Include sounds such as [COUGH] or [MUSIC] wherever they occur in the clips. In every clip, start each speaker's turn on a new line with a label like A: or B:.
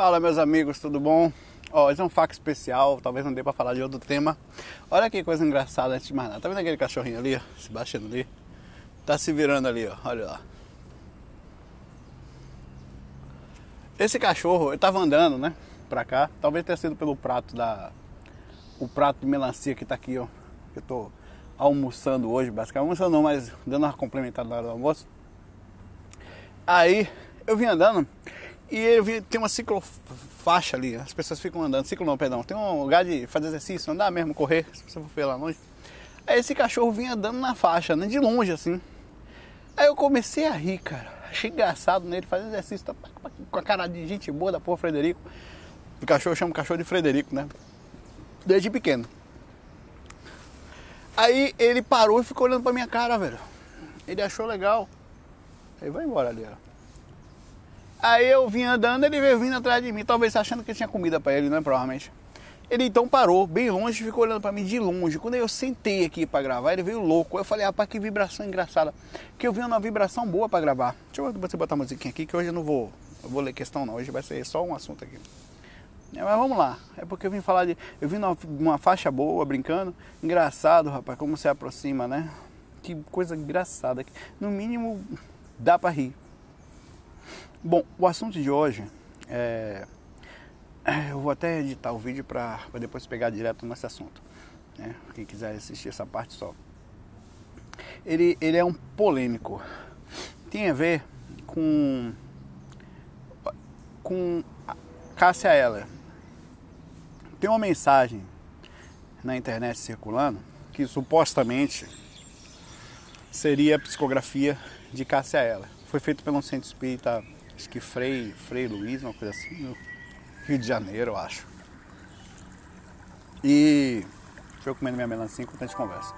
A: Fala meus amigos, tudo bom? Ó, esse é um fac especial, talvez não dê pra falar de outro tema. Olha que coisa engraçada antes de mais nada. Tá vendo aquele cachorrinho ali, ó, se baixando ali? Tá se virando ali, ó, olha lá. Esse cachorro, eu tava andando, né, pra cá. Talvez tenha sido pelo prato da... O prato de melancia que tá aqui, ó. Eu tô almoçando hoje, basicamente. Almoçando não, mas dando uma complementada na hora do almoço. Aí, eu vim andando e eu vi, tem uma ciclofaixa ali, as pessoas ficam andando, ciclo não, perdão, tem um lugar de fazer exercício, andar mesmo, correr, se você for lá longe. Aí esse cachorro vinha andando na faixa, né, de longe assim. Aí eu comecei a rir, cara. Achei engraçado nele fazer exercício, tá, com a cara de gente boa da porra Frederico. O cachorro chama o cachorro de Frederico, né? Desde pequeno. Aí ele parou e ficou olhando pra minha cara, velho. Ele achou legal. Aí vai embora ali, ó. Aí eu vim andando, ele veio vindo atrás de mim, talvez achando que tinha comida para ele, né? Provavelmente. Ele então parou, bem longe, ficou olhando para mim de longe. Quando eu sentei aqui para gravar, ele veio louco. Eu falei, rapaz, que vibração engraçada. Que eu vi uma vibração boa para gravar. Deixa eu você botar a musiquinha aqui, que hoje eu não vou, eu vou ler questão não. Hoje vai ser só um assunto aqui. É, mas vamos lá. É porque eu vim falar de. Eu vim numa, numa faixa boa, brincando. Engraçado, rapaz, como se aproxima, né? Que coisa engraçada. No mínimo, dá para rir. Bom, o assunto de hoje é. Eu vou até editar o vídeo para depois pegar direto nesse assunto. Né? Quem quiser assistir essa parte só. Ele, ele é um polêmico. Tem a ver com. com Cássia Eller. Tem uma mensagem na internet circulando que supostamente seria a psicografia de Cássia Eller. Foi feito pelo Centro Espírita acho que Frei, Frei Luiz, uma coisa assim, no Rio de Janeiro, eu acho. E deixa eu comendo minha melancia enquanto a gente conversa.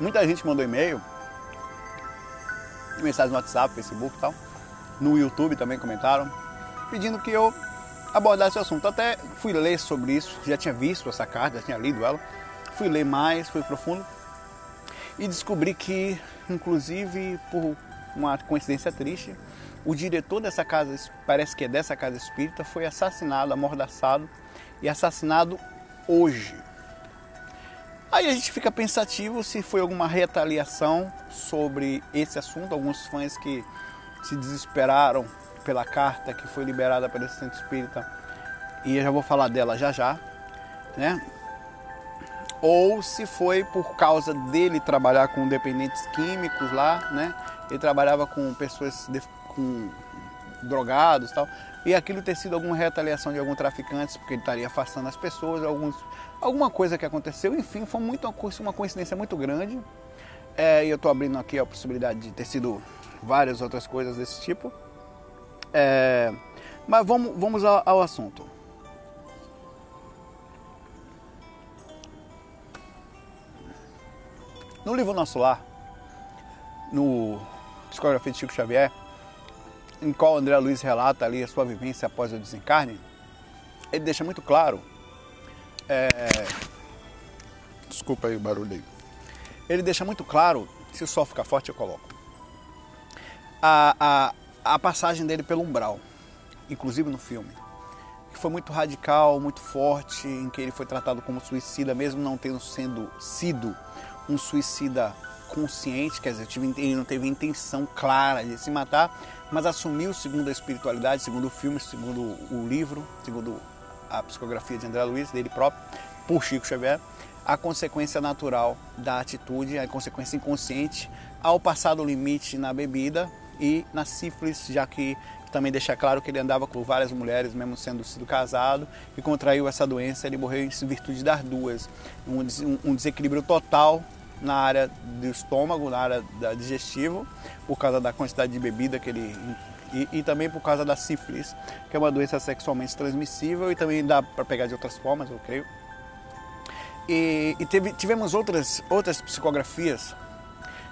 A: Muita gente mandou e-mail, mensagem no WhatsApp, Facebook e tal. No YouTube também comentaram, pedindo que eu abordasse o assunto. Até fui ler sobre isso, já tinha visto essa carta, já tinha lido ela. Fui ler mais, fui profundo e descobri que, inclusive, por uma coincidência triste, o diretor dessa casa, parece que é dessa casa espírita, foi assassinado, amordaçado e assassinado hoje. Aí a gente fica pensativo se foi alguma retaliação sobre esse assunto. Alguns fãs que se desesperaram pela carta que foi liberada pelo Centro Espírita, e eu já vou falar dela já já, né? Ou se foi por causa dele trabalhar com dependentes químicos lá, né? Ele trabalhava com pessoas de, com drogados e tal, e aquilo ter sido alguma retaliação de algum traficante, porque ele estaria afastando as pessoas, alguns, alguma coisa que aconteceu, enfim, foi muito uma coincidência muito grande. É, e eu estou abrindo aqui a possibilidade de ter sido várias outras coisas desse tipo. É, mas vamos, vamos ao, ao assunto. No livro Nosso Lar, no Psicografia de Chico Xavier, em qual André Luiz relata ali a sua vivência após o desencarne, ele deixa muito claro. É... Desculpa aí o barulho aí. Ele deixa muito claro, se o sol ficar forte eu coloco, a, a, a passagem dele pelo umbral, inclusive no filme, que foi muito radical, muito forte, em que ele foi tratado como suicida, mesmo não tendo sendo sido um suicida consciente, quer dizer, ele não teve intenção clara de se matar, mas assumiu, segundo a espiritualidade, segundo o filme, segundo o livro, segundo a psicografia de André Luiz, dele próprio, por Chico Xavier, a consequência natural da atitude, a consequência inconsciente ao passar do limite na bebida e na sífilis, já que também deixa claro que ele andava com várias mulheres, mesmo sendo sido casado, e contraiu essa doença. Ele morreu em virtude das duas. Um, um desequilíbrio total na área do estômago, na área da digestivo, por causa da quantidade de bebida que ele e, e, também por causa da sífilis, que é uma doença sexualmente transmissível e também dá para pegar de outras formas, eu creio. E, e teve, tivemos outras, outras psicografias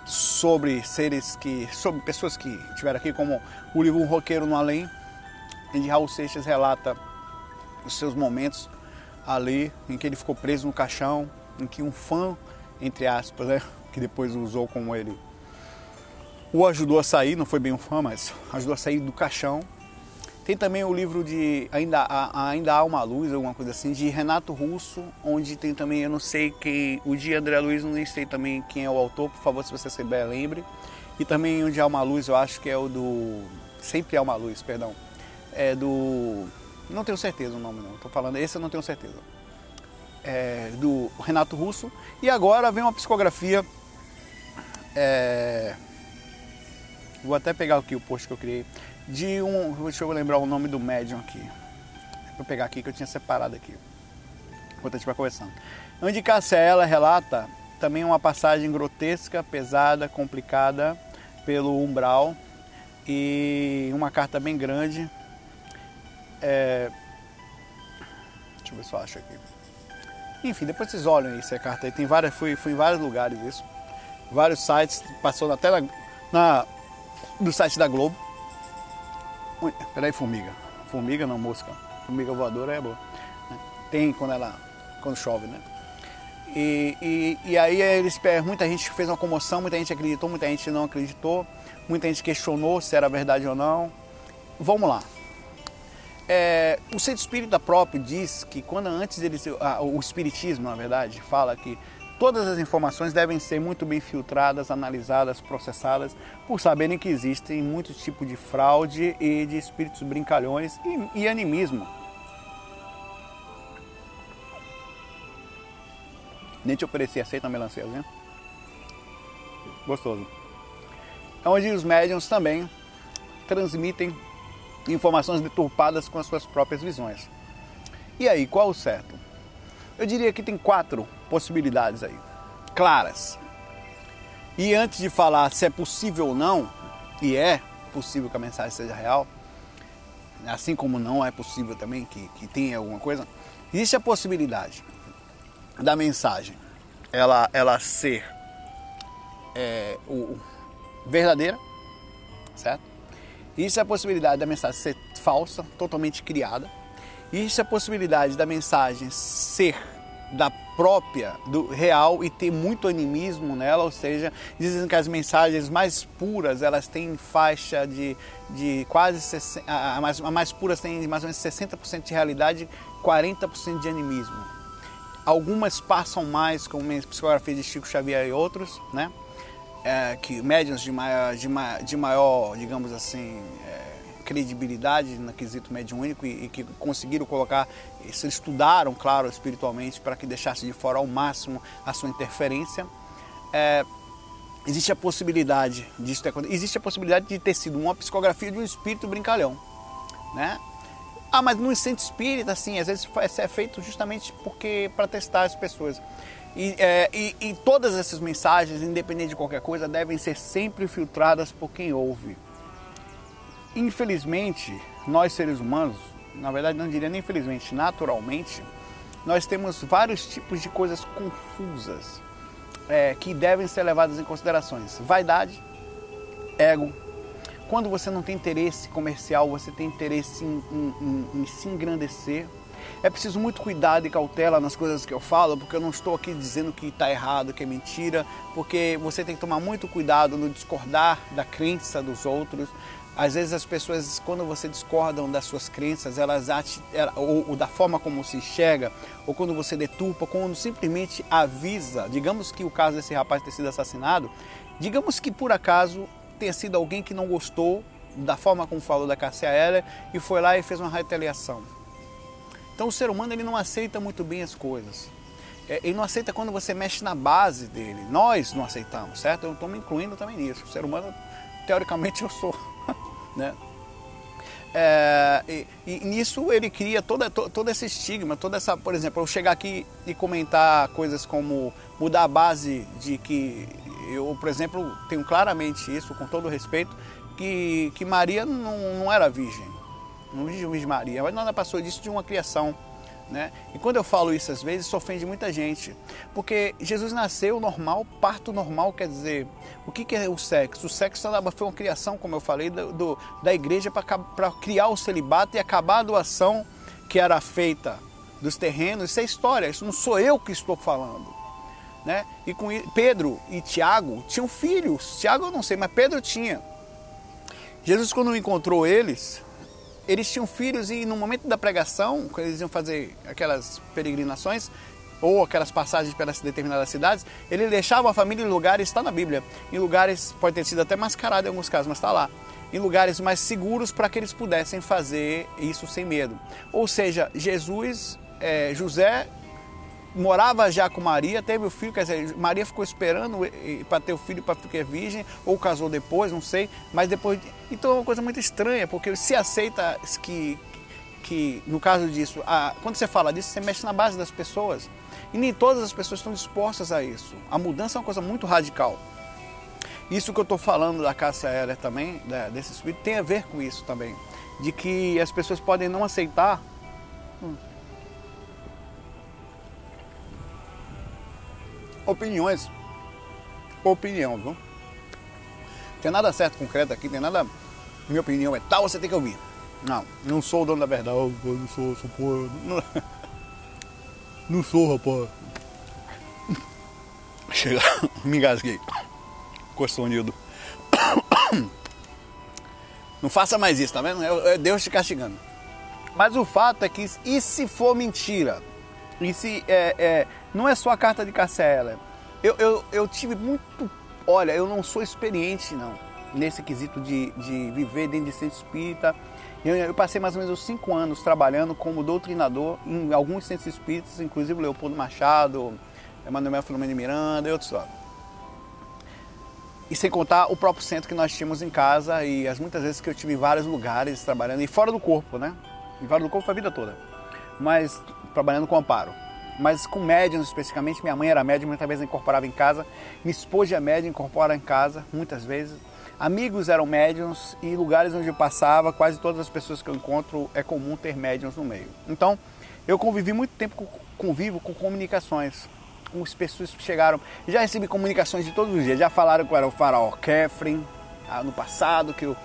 A: sobre seres que, sobre pessoas que estiveram aqui, como o livro Um Roqueiro no Além, que Raul Seixas relata os seus momentos ali, em que ele ficou preso no caixão, em que um fã entre aspas, né, que depois usou como ele o ajudou a sair, não foi bem um fã, mas ajudou a sair do caixão. Tem também o livro de Ainda Ainda Há Uma Luz, alguma coisa assim, de Renato Russo, onde tem também, eu não sei quem, o de André Luiz, não sei também quem é o autor, por favor, se você souber, lembre. E também onde há uma luz, eu acho que é o do. Sempre há uma luz, perdão. É do. Não tenho certeza o nome não, estou falando, esse eu não tenho certeza. É do Renato Russo. E agora vem uma psicografia. É, vou até pegar aqui o post que eu criei de um. Deixa eu lembrar o nome do médium aqui. Vou pegar aqui que eu tinha separado aqui. Enquanto a gente vai conversando. Onde Cássia ela relata também uma passagem grotesca, pesada, complicada pelo umbral e uma carta bem grande. É... Deixa eu ver se eu acho aqui. Enfim, depois vocês olham essa carta aí. Tem várias, fui, fui em vários lugares isso. Vários sites, passou até na, na, do site da Globo. Peraí, formiga. Formiga não, mosca. Formiga voadora é boa. Né? Tem quando ela. quando chove, né? E, e, e, aí eles muita gente fez uma comoção, muita gente acreditou, muita gente não acreditou, muita gente questionou se era verdade ou não. Vamos lá. É, o centro espírita próprio diz que quando antes eles, ah, o espiritismo, na verdade, fala que Todas as informações devem ser muito bem filtradas, analisadas, processadas, por saberem que existem muitos tipos de fraude e de espíritos brincalhões e, e animismo. Nem te ofereci, aceita a melanciazinha? Gostoso. É onde os médiums também transmitem informações deturpadas com as suas próprias visões. E aí, qual o certo? Eu diria que tem quatro possibilidades aí, claras. E antes de falar se é possível ou não, e é possível que a mensagem seja real, assim como não é possível também que, que tenha alguma coisa, existe a possibilidade da mensagem ela, ela ser é, o, verdadeira, certo? Existe a possibilidade da mensagem ser falsa, totalmente criada. Existe a possibilidade da mensagem ser da própria, do real e ter muito animismo nela, ou seja, dizem que as mensagens mais puras elas têm faixa de, de quase 60, a mais, a mais puras tem mais ou menos 60% de realidade, 40% de animismo. Algumas passam mais, como a psicografia de Chico Xavier e outros, né? É, que médiums de maior, de, maior, de maior digamos assim, é, credibilidade no quesito mediúnico e, e que conseguiram colocar, se estudaram, claro, espiritualmente, para que deixasse de fora ao máximo a sua interferência. É, existe a possibilidade disso ter acontecido, existe a possibilidade de ter sido uma psicografia de um espírito brincalhão, né? Ah, mas no centro espírita, assim, às vezes é feito justamente porque para testar as pessoas. E, é, e, e, todas essas mensagens, independente de qualquer coisa, devem ser sempre filtradas por quem ouve. Infelizmente, nós seres humanos, na verdade não diria nem infelizmente, naturalmente, nós temos vários tipos de coisas confusas é, que devem ser levadas em considerações. Vaidade, ego. Quando você não tem interesse comercial, você tem interesse em, em, em, em se engrandecer. É preciso muito cuidado e cautela nas coisas que eu falo, porque eu não estou aqui dizendo que está errado, que é mentira, porque você tem que tomar muito cuidado no discordar da crença dos outros, às vezes as pessoas, quando você discordam das suas crenças, elas ou, ou da forma como se enxerga, ou quando você deturpa, quando simplesmente avisa, digamos que o caso desse rapaz ter sido assassinado, digamos que por acaso tenha sido alguém que não gostou da forma como falou da Cássia Heller e foi lá e fez uma retaliação. Então o ser humano ele não aceita muito bem as coisas. É, ele não aceita quando você mexe na base dele. Nós não aceitamos, certo? Eu estou me incluindo também nisso. O ser humano, teoricamente, eu sou né? É, e, e, nisso ele cria toda, to, todo esse estigma, toda essa, por exemplo, eu chegar aqui e comentar coisas como mudar a base de que eu, por exemplo, tenho claramente isso, com todo respeito, que, que Maria não, não era virgem, não diz Maria, mas nada passou disso de uma criação né? E quando eu falo isso às vezes, isso ofende muita gente. Porque Jesus nasceu normal, parto normal, quer dizer, o que, que é o sexo? O sexo foi uma criação, como eu falei, do, do da igreja para criar o celibato e acabar a doação que era feita dos terrenos. Isso é história, isso não sou eu que estou falando. Né? E com Pedro e Tiago tinham filhos. Tiago eu não sei, mas Pedro tinha. Jesus, quando encontrou eles, eles tinham filhos e no momento da pregação, quando eles iam fazer aquelas peregrinações ou aquelas passagens pelas determinadas cidades, ele deixava a família em lugares, está na Bíblia, em lugares, pode ter sido até mascarado em alguns casos, mas está lá, em lugares mais seguros para que eles pudessem fazer isso sem medo. Ou seja, Jesus, é, José morava já com Maria, teve o filho, quer dizer, Maria ficou esperando para ter o filho para ficar virgem, ou casou depois, não sei, mas depois. Então é uma coisa muito estranha, porque se aceita que, que no caso disso, a, quando você fala disso, você mexe na base das pessoas. E nem todas as pessoas estão dispostas a isso. A mudança é uma coisa muito radical. Isso que eu estou falando da caça aérea também, desse espírito, tem a ver com isso também. De que as pessoas podem não aceitar. Hum, opiniões. Opinião, viu? Tem nada certo, concreto aqui, tem nada. Minha opinião é tal, você tem que ouvir. Não, não sou o dono da verdade. Eu não sou, sou porra. Não, [LAUGHS] não sou, rapaz. [LAUGHS] Chega, [LAUGHS] me engasguei. Coçonido. [COUGHS] Não faça mais isso, tá vendo? É, é Deus te castigando. Mas o fato é que, e se for mentira? E se é, é não é só a carta de Cassela. Eu, eu, eu tive muito. Olha, eu não sou experiente, não, nesse quesito de, de viver dentro de centro espírita. Eu, eu, passei mais ou menos cinco anos trabalhando como doutrinador em alguns centros espíritas, inclusive Leopoldo Machado, Emanuel Filomeno Miranda e outros lá. E sem contar o próprio centro que nós tínhamos em casa e as muitas vezes que eu tive em vários lugares trabalhando, e fora do corpo, né? E fora do corpo foi a vida toda. Mas trabalhando com amparo mas com médiums especificamente. Minha mãe era médium, muitas vezes incorporava em casa. Minha esposa é médium, incorpora em casa, muitas vezes. Amigos eram médiums e lugares onde eu passava, quase todas as pessoas que eu encontro, é comum ter médiums no meio. Então, eu convivi muito tempo, com, convivo com comunicações, com as pessoas que chegaram. Já recebi comunicações de todos os dias, já falaram que eu era o faraó Kefren, ah, no passado, que eu,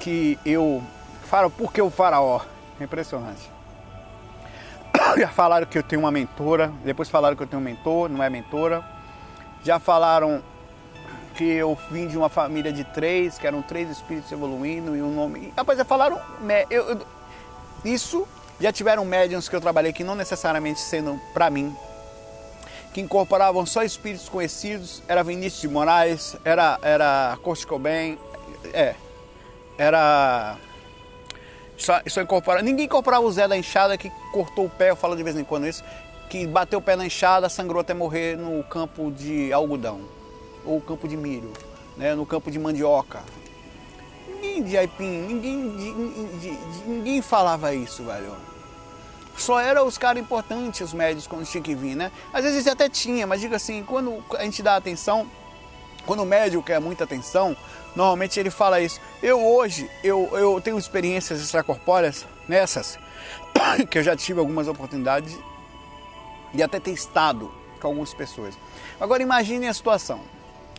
A: que eu... Falaram, por que o faraó? É impressionante. Já falaram que eu tenho uma mentora, depois falaram que eu tenho um mentor, não é mentora. Já falaram que eu vim de uma família de três, que eram três espíritos evoluindo e um nome. Rapaz, já falaram. Eu, eu, isso já tiveram médiums que eu trabalhei que não necessariamente sendo para mim, que incorporavam só espíritos conhecidos. Era Vinícius de Moraes, era, era Kurt Cobain, é, era só, só. Ninguém incorporava o Zé da enxada que cortou o pé, eu falo de vez em quando isso, que bateu o pé na enxada, sangrou até morrer no campo de algodão, ou campo de milho, né, no campo de mandioca. Ninguém de aipim, ninguém, de, de, de, ninguém falava isso, velho. Só eram os caras importantes, os médios, quando tinha que vir, né? Às vezes até tinha, mas diga assim, quando a gente dá atenção, quando o médico quer muita atenção, normalmente ele fala isso. Eu hoje, eu, eu tenho experiências extracorpóreas nessas, [COUGHS] que eu já tive algumas oportunidades de até ter estado com algumas pessoas. Agora imagine a situação.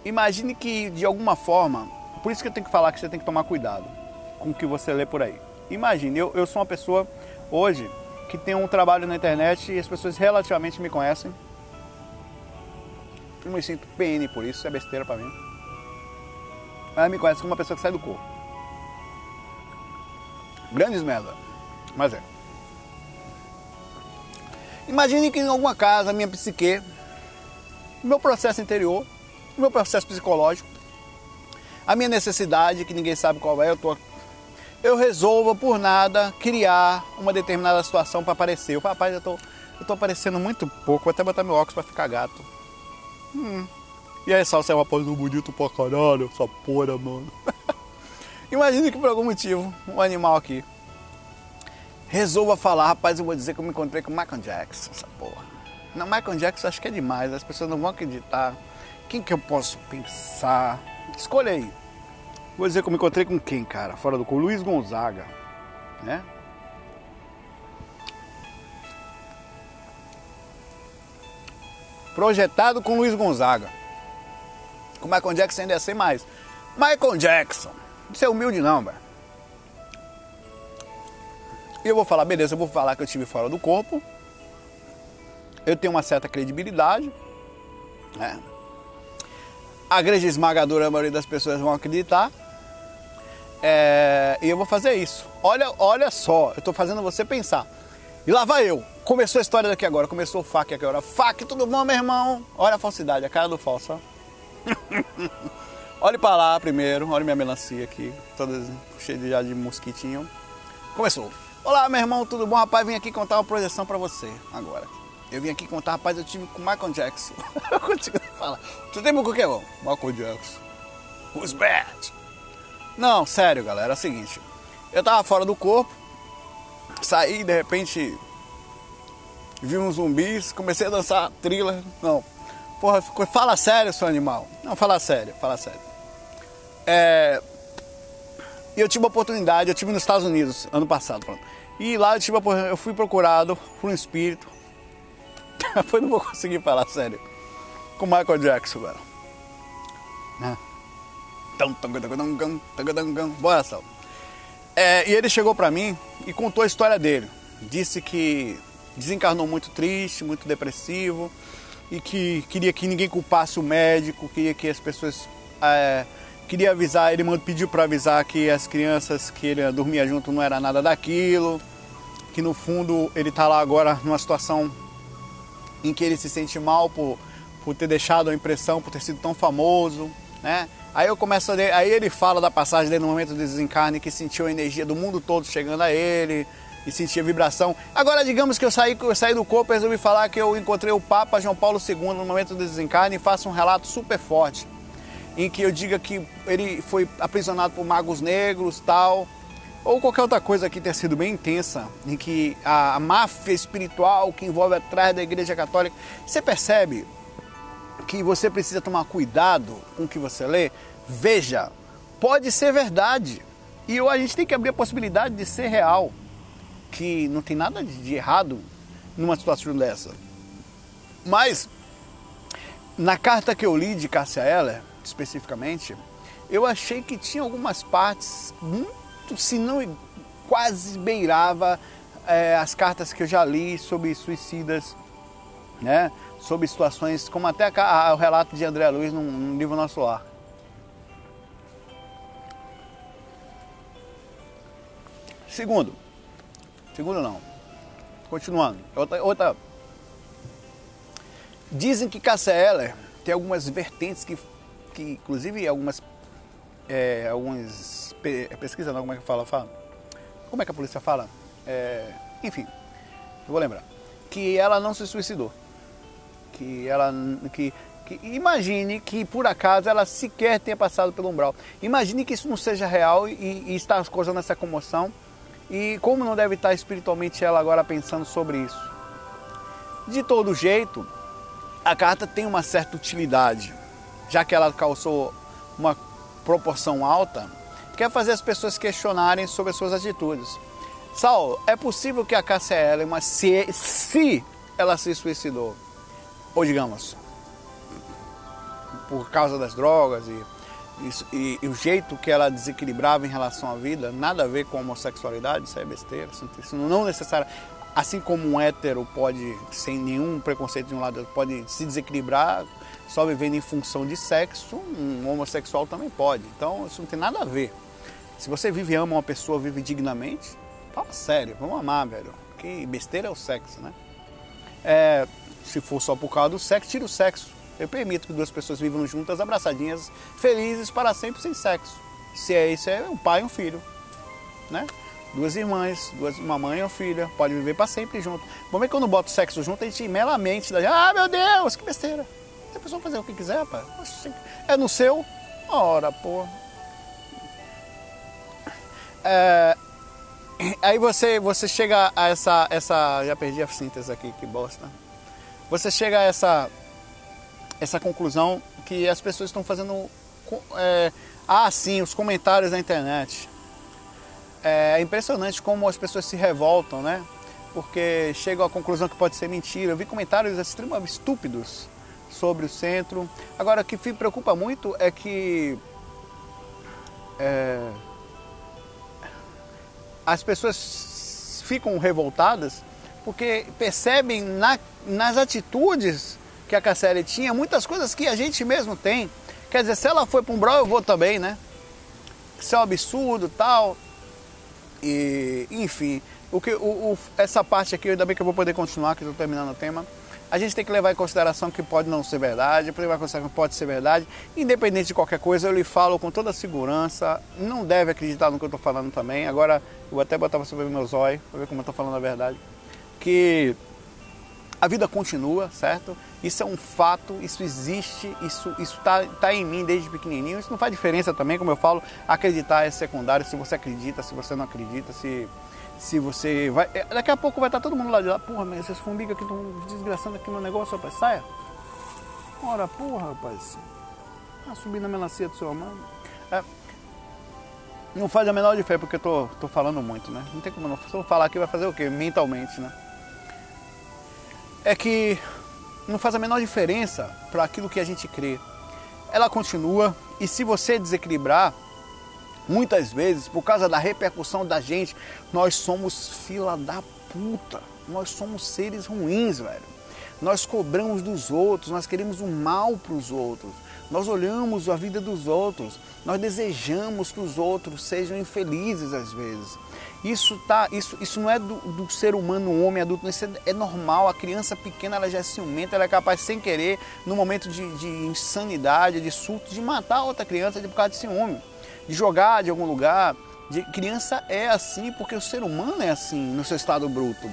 A: Imagine que de alguma forma, por isso que eu tenho que falar que você tem que tomar cuidado com o que você lê por aí. Imagine, eu, eu sou uma pessoa hoje que tem um trabalho na internet e as pessoas relativamente me conhecem eu me sinto PN por isso, isso é besteira pra mim. Ela me conhece como uma pessoa que sai do corpo. Grandes merda. Mas é. Imagine que em alguma casa, minha psique, meu processo interior, meu processo psicológico, a minha necessidade, que ninguém sabe qual é, eu tô eu resolva por nada criar uma determinada situação para aparecer. Eu rapaz, eu tô, eu tô aparecendo muito pouco, vou até botar meu óculos para ficar gato. Hum. E aí, Salsa é uma pose bonito pra caralho, essa porra, mano. [LAUGHS] Imagina que por algum motivo, um animal aqui resolva falar, rapaz, eu vou dizer que eu me encontrei com o Michael Jackson, essa porra. Não, Michael Jackson acho que é demais, as pessoas não vão acreditar. Quem que eu posso pensar? Escolha aí. Vou dizer que eu me encontrei com quem, cara? Fora do cu, Luiz Gonzaga, né? projetado com Luiz Gonzaga. Michael Jackson ainda ia ser mais. Michael Jackson, isso é humilde não, velho. E eu vou falar, beleza, eu vou falar que eu estive fora do corpo. Eu tenho uma certa credibilidade. É. A grande esmagadora maioria das pessoas vão acreditar. É, e eu vou fazer isso. Olha, olha só, eu estou fazendo você pensar. E lá vai eu. Começou a história daqui agora, começou o FAC aqui agora. FAC, tudo bom, meu irmão? Olha a falsidade, a cara do falso, ó. [LAUGHS] olhe para lá primeiro, olha minha melancia aqui, toda cheia de, já de mosquitinho. Começou. Olá, meu irmão, tudo bom? Rapaz, vim aqui contar uma projeção para você agora. Eu vim aqui contar, rapaz, eu tive com o Michael Jackson. [LAUGHS] eu consigo falar. Tu tem com o que, bom? Michael Jackson. Who's bad? Não, sério, galera, é o seguinte. Eu tava fora do corpo, saí, de repente, vi uns zumbis, comecei a dançar thriller. Não, porra, fala sério, seu animal. Não, fala sério, fala sério. É, e eu tive uma oportunidade, eu tive nos Estados Unidos ano passado, pronto. E lá eu, tive, eu fui procurado por um espírito. [LAUGHS] Depois não vou conseguir falar sério. Com Michael Jackson, velho. Né? Bora, Sal. É, e ele chegou pra mim e contou a história dele. Disse que desencarnou muito triste, muito depressivo e que queria que ninguém culpasse o médico, queria que as pessoas é, queria avisar, ele pediu para avisar que as crianças que ele dormia junto não era nada daquilo, que no fundo ele está lá agora numa situação em que ele se sente mal por, por ter deixado a impressão, por ter sido tão famoso, né? Aí eu começo a ler, aí ele fala da passagem dele no momento do desencarne que sentiu a energia do mundo todo chegando a ele e sentia vibração. Agora digamos que eu saí, eu saí do corpo e resolvi falar que eu encontrei o Papa João Paulo II no momento do desencarne e faço um relato super forte em que eu diga que ele foi aprisionado por magos negros, tal, ou qualquer outra coisa que tenha sido bem intensa, em que a, a máfia espiritual que envolve atrás da Igreja Católica, você percebe que você precisa tomar cuidado com o que você lê? Veja, pode ser verdade. E a gente tem que abrir a possibilidade de ser real, que não tem nada de errado numa situação dessa. Mas na carta que eu li de Cássia Eller, especificamente, eu achei que tinha algumas partes muito, se não quase beirava é, as cartas que eu já li sobre suicidas, né? sobre situações, como até a, a, o relato de André Luiz num, num livro Nosso Lar. Segundo, segundo não, continuando, outra, outra dizem que Cassia tem algumas vertentes que que inclusive algumas é, algumas pesquisas, não, como é que fala, fala? Como é que a polícia fala? É, enfim, eu vou lembrar. Que ela não se suicidou. Que ela que, que imagine que por acaso ela sequer tenha passado pelo umbral. Imagine que isso não seja real e, e está causando essa comoção. E como não deve estar espiritualmente ela agora pensando sobre isso? De todo jeito, a carta tem uma certa utilidade já que ela causou uma proporção alta, quer fazer as pessoas questionarem sobre as suas atitudes. Saulo, é possível que a Cássia mas se, se ela se suicidou, ou digamos, por causa das drogas e, e, e, o jeito que ela desequilibrava em relação à vida, nada a ver com a homossexualidade, isso é besteira, isso não necessário. Assim como um hétero pode, sem nenhum preconceito de um lado, pode se desequilibrar só vivendo em função de sexo, um homossexual também pode. Então isso não tem nada a ver. Se você vive e ama uma pessoa, vive dignamente, fala sério, vamos amar, velho. Que besteira é o sexo, né? É, se for só por causa do sexo, tira o sexo. Eu permito que duas pessoas vivam juntas, abraçadinhas, felizes para sempre sem sexo. Se é isso, é um pai e um filho, né? Duas irmãs, duas, uma mãe e uma filha, pode viver para sempre junto. Vamos ver quando bota o sexo junto, a gente melamente, ah meu Deus, que besteira. A pessoa fazer o que quiser, rapaz. É no seu? Ora, pô. É, aí você, você chega a essa, essa. Já perdi a síntese aqui, que bosta. Você chega a essa, essa conclusão que as pessoas estão fazendo. É, ah, sim, os comentários na internet. É impressionante como as pessoas se revoltam, né? Porque chegam à conclusão que pode ser mentira. Eu vi comentários extremamente estúpidos sobre o centro. Agora, o que me preocupa muito é que é, as pessoas ficam revoltadas porque percebem na, nas atitudes que a Cassélia tinha, muitas coisas que a gente mesmo tem. Quer dizer, se ela foi para um brau, eu vou também, né? Isso é um absurdo tal. E, enfim, o que, o, o, essa parte aqui, ainda bem que eu vou poder continuar, que estou terminando o tema. A gente tem que levar em consideração que pode não ser verdade, levar em consideração que pode ser verdade. Independente de qualquer coisa, eu lhe falo com toda segurança. Não deve acreditar no que eu estou falando também. Agora, eu vou até botar você ver meus olhos, para ver como eu estou falando a verdade. Que a vida continua, certo? Isso é um fato, isso existe, isso está tá em mim desde pequenininho. Isso não faz diferença também, como eu falo, acreditar é secundário, se você acredita, se você não acredita, se, se você vai... É, daqui a pouco vai estar todo mundo lá de lá, porra, mas essas formigas aqui estão desgraçando aqui no negócio, rapaz, saia. Ora, porra, rapaz. Ah, subir na melancia do seu mano. É, não faz a menor diferença, porque eu tô, tô falando muito, né? Não tem como não. Se eu falar aqui, vai fazer o quê? Mentalmente, né? É que não faz a menor diferença para aquilo que a gente crê. Ela continua e se você desequilibrar, muitas vezes, por causa da repercussão da gente, nós somos fila da puta. Nós somos seres ruins, velho. Nós cobramos dos outros, nós queremos o mal para os outros. Nós olhamos a vida dos outros, nós desejamos que os outros sejam infelizes às vezes. Isso, tá, isso, isso não é do, do ser humano, um homem adulto, isso é, é, normal. A criança pequena ela já é ciumenta, ela é capaz, sem querer, no momento de, de insanidade, de surto, de matar outra criança por causa de ciúme, de jogar de algum lugar. De, criança é assim porque o ser humano é assim no seu estado bruto.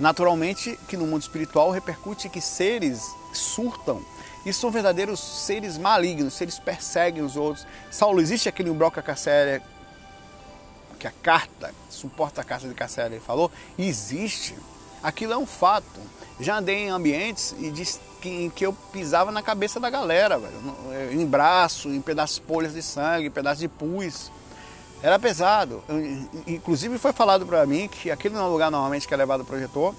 A: Naturalmente, que no mundo espiritual repercute que seres surtam e são verdadeiros seres malignos, seres perseguem os outros. Saulo, existe aquele Ubroca Casséria que a carta, suporta a carta de Cassélia falou, existe. Aquilo é um fato. Já andei em ambientes e disse que, em que eu pisava na cabeça da galera, velho, em braço, em pedaços de polhas de sangue, em pedaços de pus. Era pesado. Inclusive foi falado para mim que aquele não é um lugar normalmente que é levado o projetor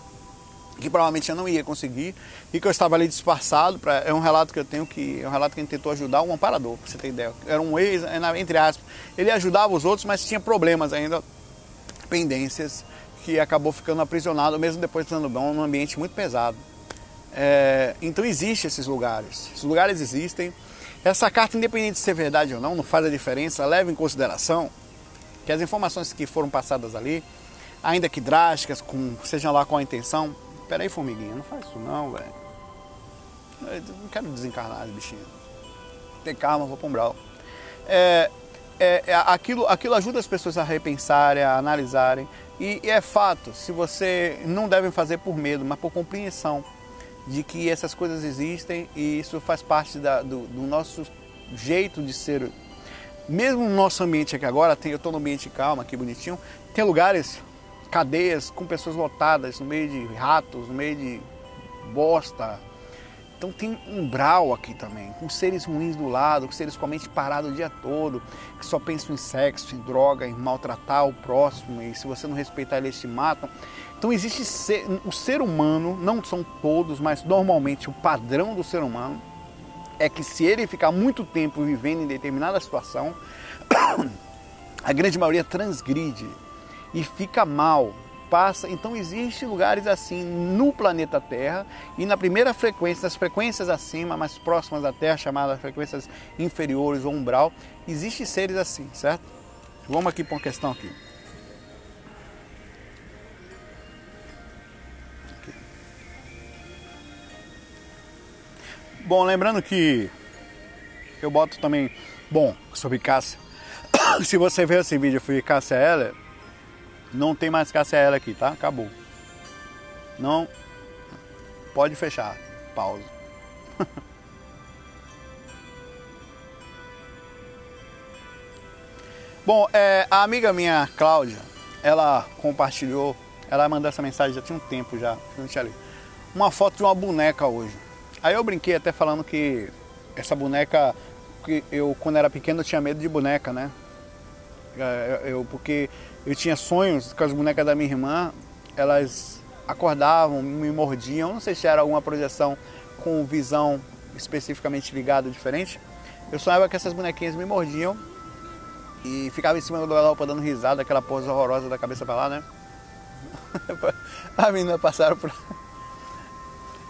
A: que provavelmente eu não ia conseguir e que eu estava ali disfarçado. Pra, é um relato que eu tenho que é um relato que ele tentou ajudar um amparador, pra você ter ideia. Era um ex, é, entre aspas. Ele ajudava os outros, mas tinha problemas ainda, pendências, que acabou ficando aprisionado, mesmo depois de bom, num ambiente muito pesado. É, então existem esses lugares. Esses lugares existem. Essa carta, independente de ser verdade ou não, não faz a diferença. Leva em consideração que as informações que foram passadas ali, ainda que drásticas, com, seja lá com a intenção, Peraí, formiguinha, não faz isso não, velho. Não quero desencarnar bichinho. Tem calma, vou pra um brau. É, é, é, aquilo, aquilo ajuda as pessoas a repensarem, a analisarem. E, e, é fato, se você não devem fazer por medo, mas por compreensão de que essas coisas existem e isso faz parte da, do, do, nosso jeito de ser. Mesmo no nosso ambiente aqui agora, tem, eu estou no ambiente calmo, aqui bonitinho, tem lugares cadeias com pessoas lotadas, no meio de ratos, no meio de bosta. Então tem umbral aqui também, com seres ruins do lado, com seres com a mente parada o dia todo, que só pensam em sexo, em droga, em maltratar o próximo, e se você não respeitar eles te matam. Então existe ser, o ser humano, não são todos, mas normalmente o padrão do ser humano é que se ele ficar muito tempo vivendo em determinada situação, [COUGHS] a grande maioria transgride e fica mal. Passa, então existem lugares assim no planeta Terra e na primeira frequência, nas frequências acima, mais próximas da Terra, chamadas frequências inferiores ou umbral, existem seres assim, certo? Vamos aqui para uma questão aqui. Bom, lembrando que eu boto também, bom, sobre Cássia. [COUGHS] Se você ver esse vídeo, eu fui Cássia Heller, não tem mais KCL aqui, tá? Acabou. Não. Pode fechar. Pausa. [LAUGHS] Bom, é, a amiga minha, Cláudia, ela compartilhou, ela mandou essa mensagem já tinha um tempo já, uma foto de uma boneca hoje. Aí eu brinquei até falando que essa boneca, que eu quando era pequeno eu tinha medo de boneca, né? É, eu, porque eu tinha sonhos com as bonecas da minha irmã, elas acordavam, me mordiam, não sei se era alguma projeção com visão especificamente ligada diferente. Eu sonhava que essas bonequinhas me mordiam e ficava em cima do guarda dando risada, aquela pose horrorosa da cabeça para lá, né? [LAUGHS] A menina passaram por.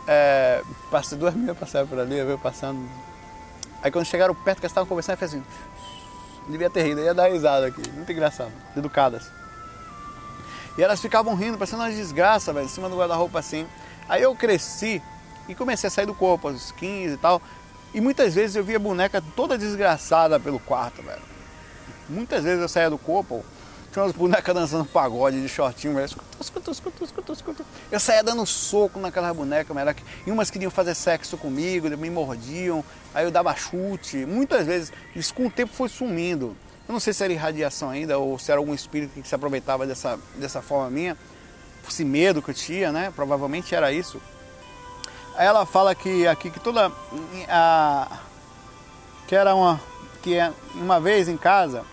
A: é, passei duas meninas passaram por ali, eu veio passando. Aí quando chegaram perto que elas estavam conversando, eu falei assim, devia ter rido, ia dar risada aqui, muito engraçado, educadas. E elas ficavam rindo, parecendo uma desgraça, velho, em cima do guarda-roupa assim. Aí eu cresci e comecei a sair do corpo aos 15 e tal. E muitas vezes eu via boneca toda desgraçada pelo quarto, velho. Muitas vezes eu saía do corpo, tinha umas bonecas dançando pagode de shortinho, velho. Escuta, escuta, escuta, escuta, Eu saía dando soco naquelas bonecas, velho. E umas queriam fazer sexo comigo, me mordiam, aí eu dava chute. Muitas vezes, isso com o tempo foi sumindo. Eu não sei se era irradiação ainda ou se era algum espírito que se aproveitava dessa, dessa forma minha, por esse medo que eu tinha, né? Provavelmente era isso. Aí ela fala que aqui que toda a que era uma que é, uma vez em casa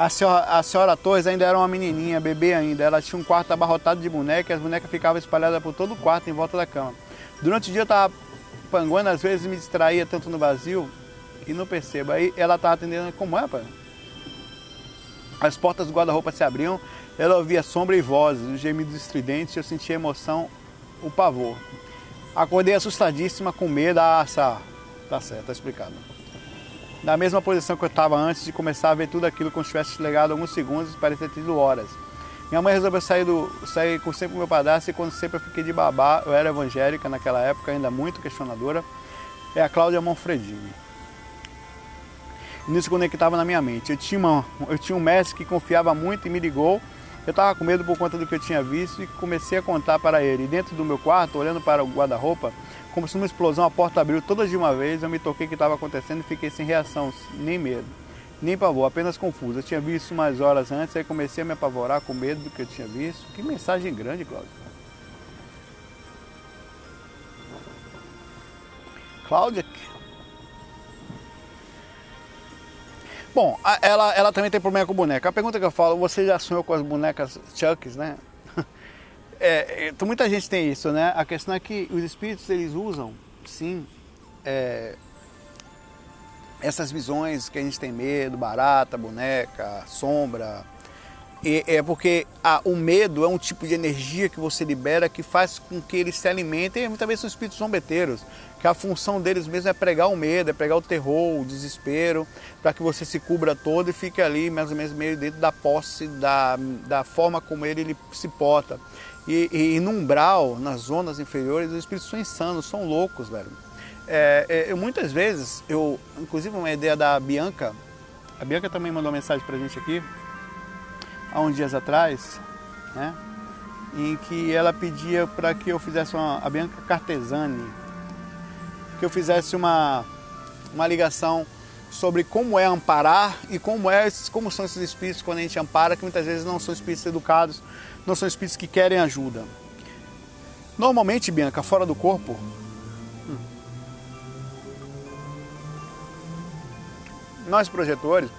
A: a senhora, a senhora Torres ainda era uma menininha, bebê ainda. Ela tinha um quarto abarrotado de bonecas e as bonecas ficavam espalhadas por todo o quarto em volta da cama. Durante o dia eu estava panguando, às vezes me distraía tanto no vazio e não percebo. Aí ela estava atendendo como é, pai? As portas do guarda-roupa se abriam, ela ouvia sombra e vozes, os gemidos estridentes, eu sentia emoção, o pavor. Acordei assustadíssima, com medo. Ah, tá, tá certo, tá explicado. Na mesma posição que eu estava antes de começar a ver tudo aquilo como se tivesse legado alguns segundos, parecia ter tido horas. Minha mãe resolveu sair, do, sair com sempre o meu padrasto e quando sempre eu fiquei de babá, eu era evangélica naquela época, ainda muito questionadora, é a Cláudia Manfredini. Nisso conectava na minha mente. Eu tinha, uma, eu tinha um mestre que confiava muito e me ligou eu estava com medo por conta do que eu tinha visto e comecei a contar para ele. E dentro do meu quarto, olhando para o guarda-roupa, como se uma explosão, a porta abriu toda de uma vez. Eu me toquei que estava acontecendo e fiquei sem reação, nem medo, nem pavor, apenas confuso. Eu tinha visto umas horas antes, aí comecei a me apavorar com medo do que eu tinha visto. Que mensagem grande, Cláudio. Cláudia, Bom, ela, ela também tem problema com boneca. A pergunta que eu falo, você já sonhou com as bonecas Chucks, né? [LAUGHS] É, então, muita gente tem isso, né? A questão é que os espíritos, eles usam, sim, é, essas visões que a gente tem medo, barata, boneca, sombra. É porque a, o medo é um tipo de energia que você libera que faz com que eles se alimentem. E muitas vezes são espíritos zombeteiros que a função deles mesmo é pregar o medo, é pregar o terror, o desespero, para que você se cubra todo e fique ali mais ou menos meio dentro da posse, da, da forma como ele, ele se porta. E, e, no umbral, nas zonas inferiores, os espíritos são insanos, são loucos, velho. É, é, eu, muitas vezes, eu, inclusive uma ideia da Bianca, a Bianca também mandou uma mensagem pra gente aqui, há uns dias atrás, né? Em que ela pedia para que eu fizesse uma, a Bianca Cartesani, que eu fizesse uma, uma ligação sobre como é amparar e como, é, como são esses espíritos quando a gente ampara, que muitas vezes não são espíritos educados, não são espíritos que querem ajuda. Normalmente, Bianca, fora do corpo, nós projetores,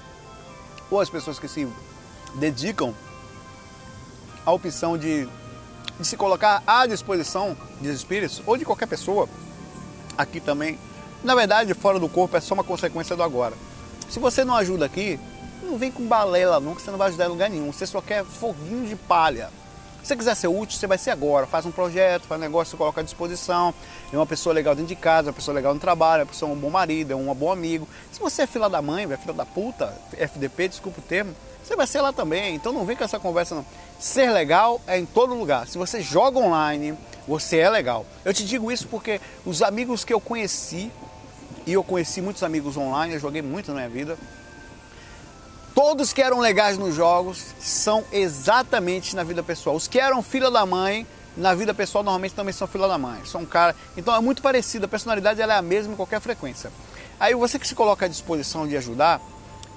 A: ou as pessoas que se dedicam à opção de, de se colocar à disposição de espíritos, ou de qualquer pessoa, aqui também. Na verdade, fora do corpo é só uma consequência do agora. Se você não ajuda aqui, não vem com balela nunca, você não vai ajudar em lugar nenhum. Você só quer foguinho de palha. Se você quiser ser útil, você vai ser agora. Faz um projeto, faz um negócio, coloca à disposição. É uma pessoa legal dentro de casa, uma pessoa legal no trabalho, uma pessoa é um bom marido, é um bom amigo. Se você é filha da mãe, é filha da puta, FDP, desculpa o termo, você vai ser lá também. Então não vem com essa conversa não. Ser legal é em todo lugar. Se você joga online, você é legal. Eu te digo isso porque os amigos que eu conheci, e eu conheci muitos amigos online, eu joguei muito na minha vida, todos que eram legais nos jogos são exatamente na vida pessoal. Os que eram filha da mãe, na vida pessoal normalmente também são filha da mãe. São um cara, então é muito parecido, a personalidade ela é a mesma em qualquer frequência. Aí você que se coloca à disposição de ajudar,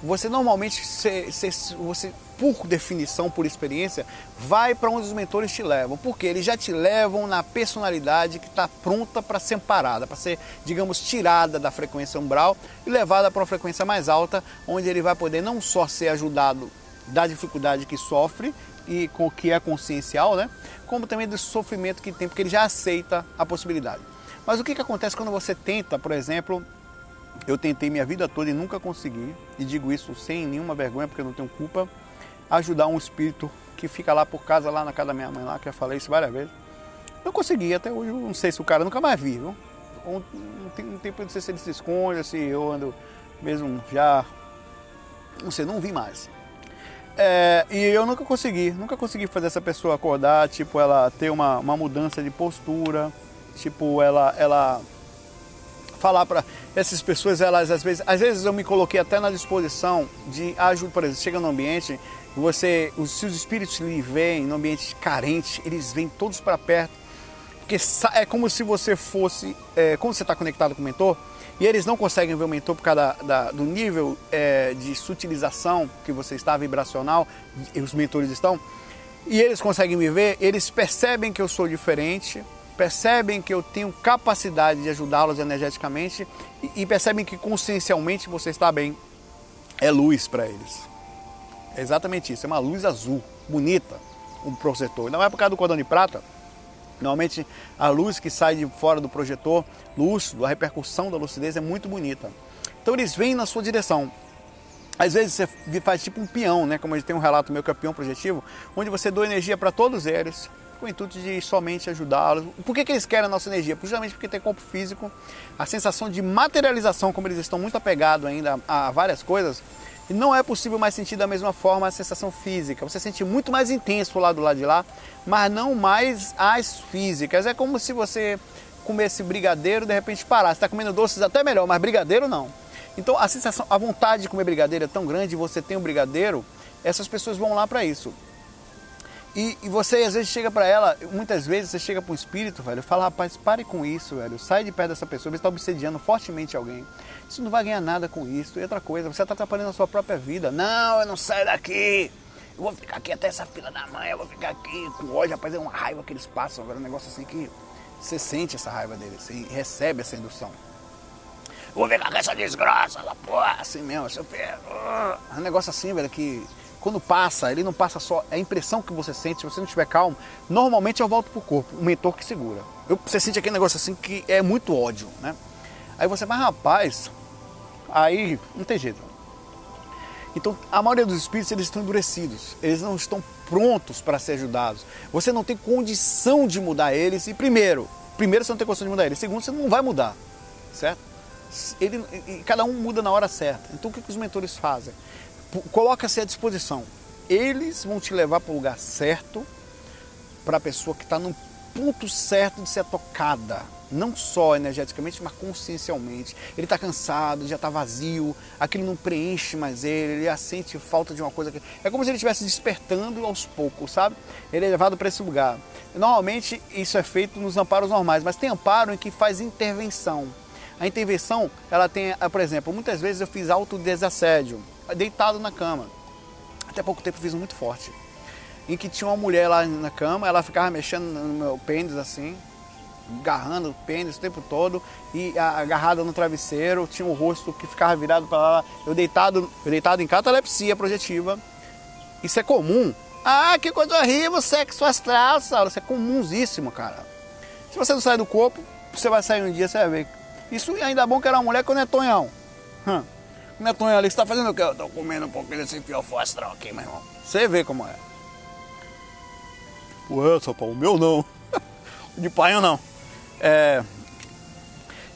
A: você normalmente, você, você, por definição, por experiência, vai para onde os mentores te levam. Porque eles já te levam na personalidade que está pronta para ser parada, para ser, digamos, tirada da frequência umbral e levada para uma frequência mais alta, onde ele vai poder não só ser ajudado da dificuldade que sofre e com que é consciencial, né? Como também do sofrimento que tem, porque ele já aceita a possibilidade. Mas o que, que acontece quando você tenta, por exemplo, eu tentei minha vida toda e nunca consegui, e digo isso sem nenhuma vergonha, porque eu não tenho culpa, ajudar um espírito que fica lá por casa, lá na casa da minha mãe, lá, que eu falei isso várias vezes. Não consegui, até hoje não sei se o cara nunca mais vi, viu? Um, um, tempo, não sei se ele se esconde, se eu ando mesmo já. Não sei, não vi mais. É, e eu nunca consegui, nunca consegui fazer essa pessoa acordar, tipo, ela ter uma, uma mudança de postura, tipo, ela, ela falar para essas pessoas, elas às vezes, às vezes eu me coloquei até na disposição de ajudar, por exemplo, chega no ambiente, você, os seus espíritos lhe veem no ambiente carente, eles vêm todos para perto, porque é como se você fosse, é, como você está conectado com o mentor, e eles não conseguem ver o mentor por causa da, da, do nível é, de sutilização que você está, vibracional, os mentores estão, e eles conseguem me ver, eles percebem que eu sou diferente, percebem que eu tenho capacidade de ajudá-los energeticamente e, percebem que consciencialmente você está bem. É luz para eles. É exatamente isso, é uma luz azul, bonita, um projetor. Não é por causa do cordão de prata, Normalmente a luz que sai de fora do projetor, lúcido, a repercussão da lucidez é muito bonita. Então eles vêm na sua direção. Às vezes você faz tipo um peão, né? Como a gente tem um relato meu que é peão projetivo, onde você doa energia para todos eles, com o intuito de somente ajudá-los. Por que, que eles querem a nossa energia? Justamente porque tem corpo físico, a sensação de materialização, como eles estão muito apegados ainda a várias coisas, e não é possível mais sentir da mesma forma a sensação física. Você sente muito mais intenso lá do lado de lá, mas não mais as físicas. É como se você comesse brigadeiro e de repente parasse. Está comendo doces até melhor, mas brigadeiro não. Então a sensação, a vontade de comer brigadeiro é tão grande, você tem um brigadeiro, essas pessoas vão lá para isso. E, e, você às vezes chega para ela, muitas vezes você chega para um espírito, velho, fala, rapaz, pare com isso, velho, sai de perto dessa pessoa, você está obsediando fortemente alguém. Você não vai ganhar nada com isso. E outra coisa, você está atrapalhando a sua própria vida. Não, eu não saio daqui. Eu vou ficar aqui até essa fila da mãe, eu vou ficar aqui com ódio, rapaz, é uma raiva que eles passam, velho, um negócio assim que você sente essa raiva deles, você recebe essa indução. Eu vou ficar com essa desgraça, ela, porra, assim mesmo, seu pé. É um negócio assim, velho, que quando passa, ele não passa só é a impressão que você sente, se você não estiver calmo, normalmente eu volto pro corpo, o mentor que segura. Eu, você sente aquele negócio assim que é muito ódio, né? Aí você, mas rapaz, aí não tem jeito. Então, a maioria dos espíritos eles estão endurecidos, eles não estão prontos para ser ajudados. Você não tem condição de mudar eles. E primeiro, primeiro você não tem condição de mudar eles. Segundo, você não vai mudar, certo? Ele, cada um muda na hora certa. Então, o que, que os mentores fazem? Coloca-se à disposição. Eles vão te levar para o lugar certo, para a pessoa que está no ponto certo de ser tocada, não só energeticamente, mas consciencialmente. Ele está cansado, já está vazio, aquilo não preenche mais ele, ele já sente falta de uma coisa. Que... É como se ele estivesse despertando aos poucos, sabe? Ele é levado para esse lugar. Normalmente isso é feito nos amparos normais, mas tem amparo em que faz intervenção. A intervenção, ela tem, por exemplo, muitas vezes eu fiz autodesassédio deitado na cama. Até pouco tempo fiz um muito forte. Em que tinha uma mulher lá na cama, ela ficava mexendo no meu pênis assim, agarrando o pênis o tempo todo e agarrada no travesseiro, tinha o um rosto que ficava virado para lá. Eu deitado, eu deitado em catalepsia projetiva. Isso é comum. Ah, que coisa horrível, sexo astral, Saulo. Isso é comunsíssimo, cara. Se você não sai do corpo, você vai sair um dia, você vai ver. Isso ainda é bom que era uma mulher que não é tonhão. Hum. Netonho ali, você tá fazendo o quê? Eu tô comendo um pouquinho desse fiofó astral aqui, meu irmão. Você vê como é. Ué, só o meu não. [LAUGHS] De pai não. É...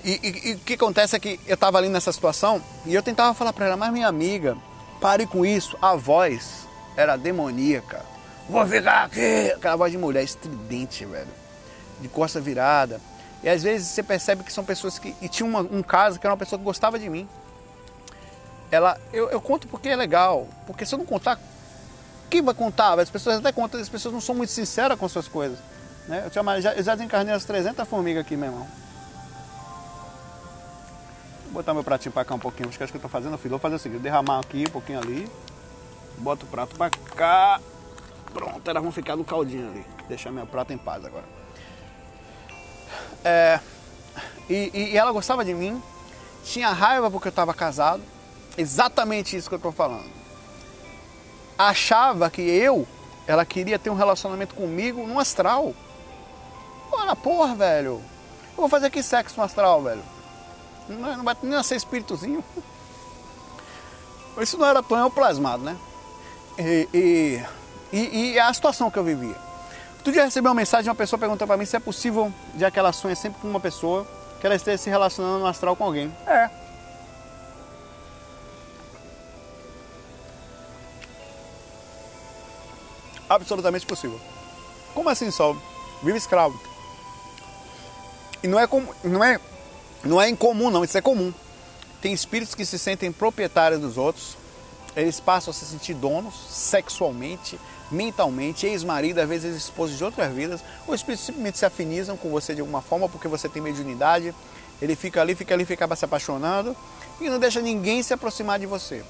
A: E, o que acontece é que eu tava ali nessa situação e eu tentava falar para ela, mas minha amiga, pare com isso. A voz era demoníaca. Vou ficar aqui. Aquela voz de mulher estridente, velho. De costa virada. E às vezes você percebe que são pessoas que. E tinha uma, um caso que era uma pessoa que gostava de mim ela, eu, eu conto porque é legal. Porque se eu não contar, quem vai contar? As pessoas até contam, as pessoas não são muito sinceras com suas coisas. Né? Eu, tinha, já, eu já desencarnei as 300 formigas aqui, meu irmão. Vou botar meu pratinho para cá um pouquinho. Acho que acho que eu tô fazendo, filho. Vou fazer o seguinte: derramar aqui um pouquinho ali. Boto o prato para cá. Pronto, elas vão ficar no caldinho ali. Deixar meu prato em paz agora. É, e, e, e ela gostava de mim. Tinha raiva porque eu estava casado Exatamente isso que eu estou falando. Achava que eu, ela queria ter um relacionamento comigo no astral. Ora, porra, velho. Eu vou fazer aqui sexo no astral, velho. Não, não vai nem ser espíritozinho. Isso não era tão plasmado, né? E, e, e, e a situação que eu vivia. Outro dia recebi uma mensagem de uma pessoa perguntando para mim se é possível, já que ela sonha sempre com uma pessoa, que ela esteja se relacionando no astral com alguém. É. Absolutamente possível. Como assim, Sol? Vive escravo. E não é, não é, não é incomum, não, isso é comum. Tem espíritos que se sentem proprietários dos outros, eles passam a se sentir donos sexualmente, mentalmente, ex-marido, às vezes esposos de outras vidas. Os espíritos simplesmente se afinizam com você de alguma forma porque você tem mediunidade. Ele fica ali, fica ali, fica se apaixonando e não deixa ninguém se aproximar de você.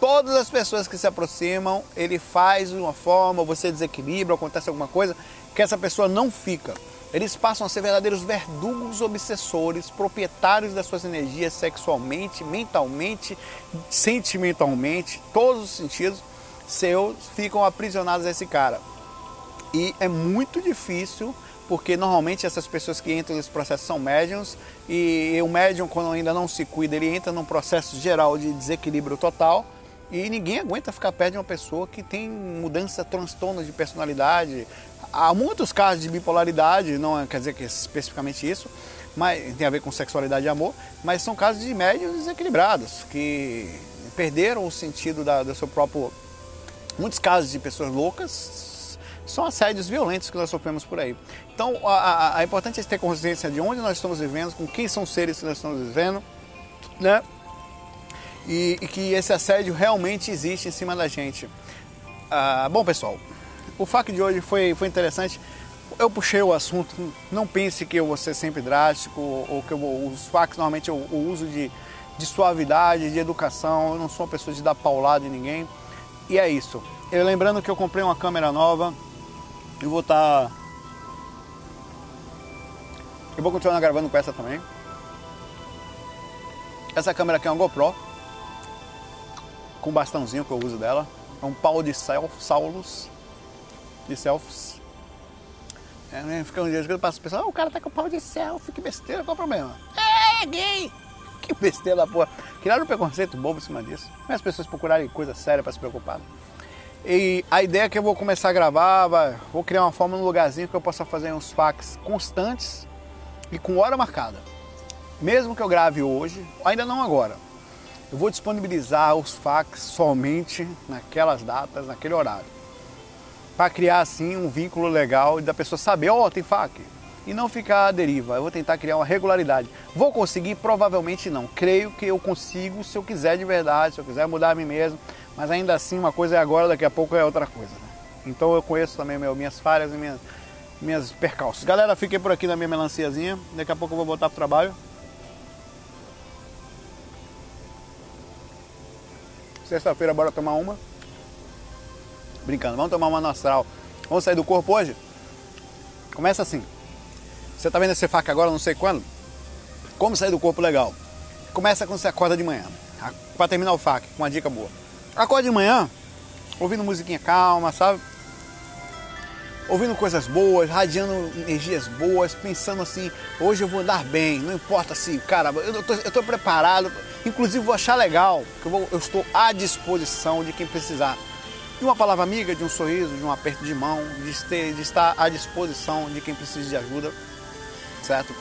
A: Todas as pessoas que se aproximam, ele faz de uma forma, você desequilibra, acontece alguma coisa, que essa pessoa não fica. Eles passam a ser verdadeiros verdugos obsessores, proprietários das suas energias sexualmente, mentalmente, sentimentalmente, todos os sentidos seus ficam aprisionados a esse cara. E é muito difícil, porque normalmente essas pessoas que entram nesse processo são médiums, e o médium, quando ainda não se cuida, ele entra num processo geral de desequilíbrio total, e ninguém aguenta ficar perto de uma pessoa que tem mudança, transtorno de personalidade, Há muitos casos de bipolaridade, não quer dizer que é especificamente isso, mas tem a ver com sexualidade e amor, mas são casos de médios desequilibrados, que perderam o sentido da, do seu próprio. Muitos casos de pessoas loucas são assédios violentos que nós sofremos por aí. Então, a, a, a importante é ter consciência de onde nós estamos vivendo, com quem são os seres que nós estamos vivendo, né? E, e que esse assédio realmente existe em cima da gente. Ah, bom, pessoal, o FAQ de hoje foi, foi interessante. Eu puxei o assunto, não pense que eu vou ser sempre drástico, ou que eu os FAQs normalmente eu, eu uso de, de suavidade, de educação, eu não sou uma pessoa de dar paulada em ninguém. E é isso. Eu lembrando que eu comprei uma câmera nova, eu vou estar. Tá... Eu vou continuar gravando com essa também. Essa câmera aqui é uma GoPro, com bastãozinho que eu uso dela. É um pau de Saulus de selfies. É, né? Fica um dia que eu passo pessoal, ah, o cara tá com pau de selfie, que besteira, qual o problema? É, gay! [LAUGHS] Que besteira da porra. Criaram um preconceito bobo em cima disso. Mas as pessoas procurarem coisa séria para se preocupar. E a ideia é que eu vou começar a gravar, vou criar uma forma num lugarzinho que eu possa fazer uns fax constantes e com hora marcada. Mesmo que eu grave hoje, ainda não agora. Eu vou disponibilizar os fax somente naquelas datas, naquele horário para criar assim um vínculo legal e da pessoa saber, ó, oh, tem FAQ. E não ficar à deriva. Eu vou tentar criar uma regularidade. Vou conseguir? Provavelmente não. Creio que eu consigo se eu quiser de verdade, se eu quiser mudar a mim mesmo. Mas ainda assim, uma coisa é agora, daqui a pouco é outra coisa. Né? Então eu conheço também meu, minhas falhas e minhas, minhas percalços. Galera, fiquei por aqui na minha melanciazinha. Daqui a pouco eu vou voltar pro trabalho. Sexta-feira, bora tomar uma. Brincando, vamos tomar uma no astral. Vamos sair do corpo hoje? Começa assim. Você tá vendo esse faca agora, não sei quando? Como sair do corpo legal? Começa quando você acorda de manhã. Para terminar o com uma dica boa. Acorda de manhã, ouvindo musiquinha calma, sabe? Ouvindo coisas boas, radiando energias boas, pensando assim, hoje eu vou andar bem, não importa se, cara, eu tô, preparado, inclusive vou achar legal, que eu, vou, eu estou à disposição de quem precisar de uma palavra amiga, de um sorriso, de um aperto de mão, de, ter, de estar à disposição de quem precisa de ajuda, certo?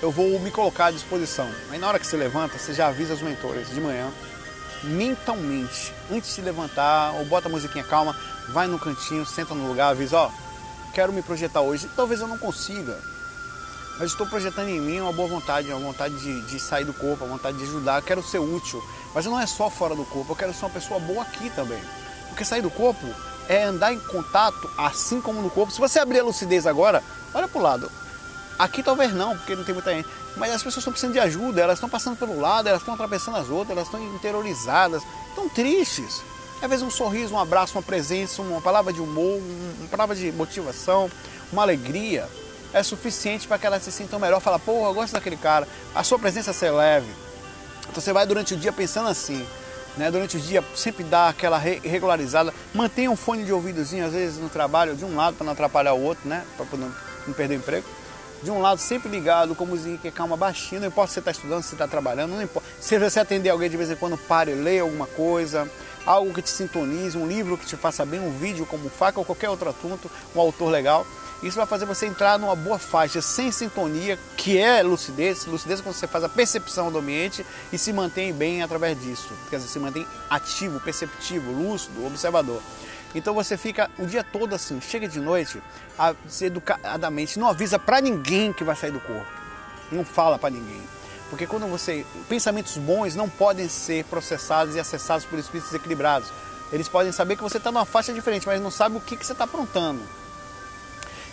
A: Eu vou me colocar à disposição. Aí na hora que você levanta, você já avisa os mentores de manhã, mentalmente, antes de levantar, ou bota a musiquinha calma, vai no cantinho, senta no lugar, avisa, ó, quero me projetar hoje. Talvez eu não consiga, mas estou projetando em mim uma boa vontade, uma vontade de, de sair do corpo, uma vontade de ajudar, quero ser útil. Mas não é só fora do corpo, eu quero ser uma pessoa boa aqui também. Porque sair do corpo é andar em contato, assim como no corpo. Se você abrir a lucidez agora, olha para o lado. Aqui talvez não, porque não tem muita gente. Mas as pessoas estão precisando de ajuda, elas estão passando pelo lado, elas estão atravessando as outras, elas estão interiorizadas, estão tristes. Às vezes um sorriso, um abraço, uma presença, uma palavra de humor, uma palavra de motivação, uma alegria é suficiente para que elas se sintam melhor. Fala, pô, eu gosto daquele cara. A sua presença ser leve. Então você vai durante o dia pensando assim: né? Durante o dia sempre dá aquela regularizada. Mantenha um fone de ouvidozinho, às vezes no trabalho, de um lado para não atrapalhar o outro, né? Para não, perder o emprego. de um lado sempre ligado com música que calma, baixinho, não importa se você está estudando, se está trabalhando, não importa. Se você atender alguém de vez em quando, pare, leia alguma coisa, algo que te sintonize, um livro que te faça bem, um vídeo como faca ou qualquer outro assunto, um autor legal. Isso vai fazer você entrar numa boa faixa sem sintonia, que é lucidez. Lucidez é quando você faz a percepção do ambiente e se mantém bem através disso. Quer dizer, se mantém ativo, perceptivo, lúcido, observador. Então você fica o dia todo assim, chega de noite, educadamente, não avisa para ninguém que vai sair do corpo. Não fala para ninguém. Porque quando você. Pensamentos bons não podem ser processados e acessados por espíritos equilibrados. Eles podem saber que você está numa faixa diferente, mas não sabe o que, que você está aprontando.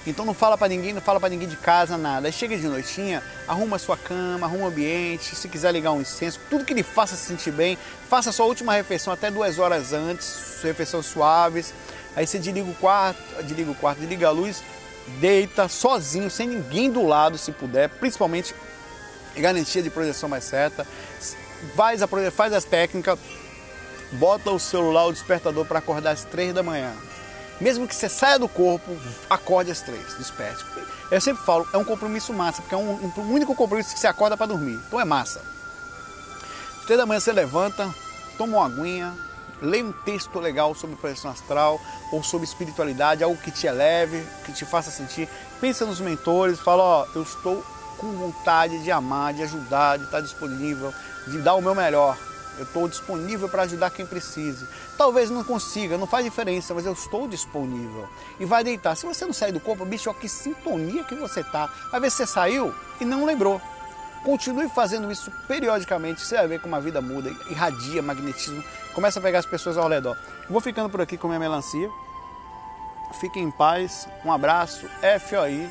A: Então não fala para ninguém, não fala para ninguém de casa, nada. Aí chega de noitinha, arruma sua cama, arruma o ambiente, se quiser ligar um incenso, tudo que lhe faça se sentir bem, faça sua última refeição até duas horas antes, refeições suaves. Aí você desliga o quarto, desliga o quarto, desliga a luz, deita sozinho, sem ninguém do lado, se puder, principalmente garantia de projeção mais certa. Faz, a, faz as técnicas, bota o celular, o despertador para acordar às três da manhã. Mesmo que você saia do corpo, acorde às três, desperte. Eu sempre falo, é um compromisso massa, porque é um, um único compromisso que você acorda para dormir. Então é massa. Às três da manhã você levanta, toma uma aguinha, lê um texto legal sobre projeção astral ou sobre espiritualidade, algo que te eleve, que te faça sentir. Pensa nos mentores, fala, ó, eu estou com vontade de amar, de ajudar, de estar disponível, de dar o meu melhor. Eu estou disponível para ajudar quem precise. Talvez não consiga, não faz diferença, mas eu estou disponível. E vai deitar. Se você não sair do corpo, bicho, ó, que sintonia que você tá. Às vezes você saiu e não lembrou. Continue fazendo isso periodicamente, você vai ver como a vida muda, irradia magnetismo, começa a pegar as pessoas ao redor. Vou ficando por aqui com minha melancia. Fiquem em paz, um abraço, FOI.